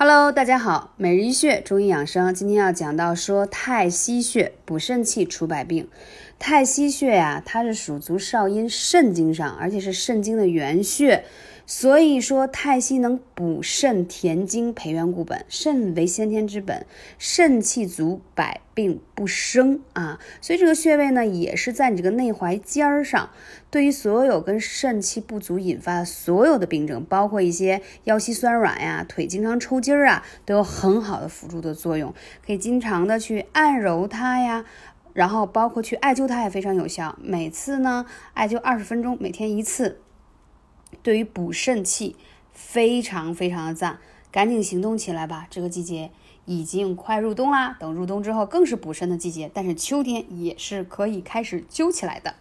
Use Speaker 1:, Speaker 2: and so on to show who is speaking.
Speaker 1: Hello，大家好，每日一穴中医养生，今天要讲到说太溪穴补肾气除百病。太溪穴呀，它是属足少阴肾经上，而且是肾经的原穴，所以说太溪能补肾填精，培元固本。肾为先天之本，肾气足，百病不生啊。所以这个穴位呢，也是在你这个内踝尖儿上。对于所有跟肾气不足引发的所有的病症，包括一些腰膝酸软呀、腿经常抽筋儿啊，都有很好的辅助的作用。可以经常的去按揉它呀。然后包括去艾灸它也非常有效，每次呢艾灸二十分钟，每天一次，对于补肾气非常非常的赞，赶紧行动起来吧！这个季节已经快入冬啦，等入冬之后更是补肾的季节，但是秋天也是可以开始灸起来的。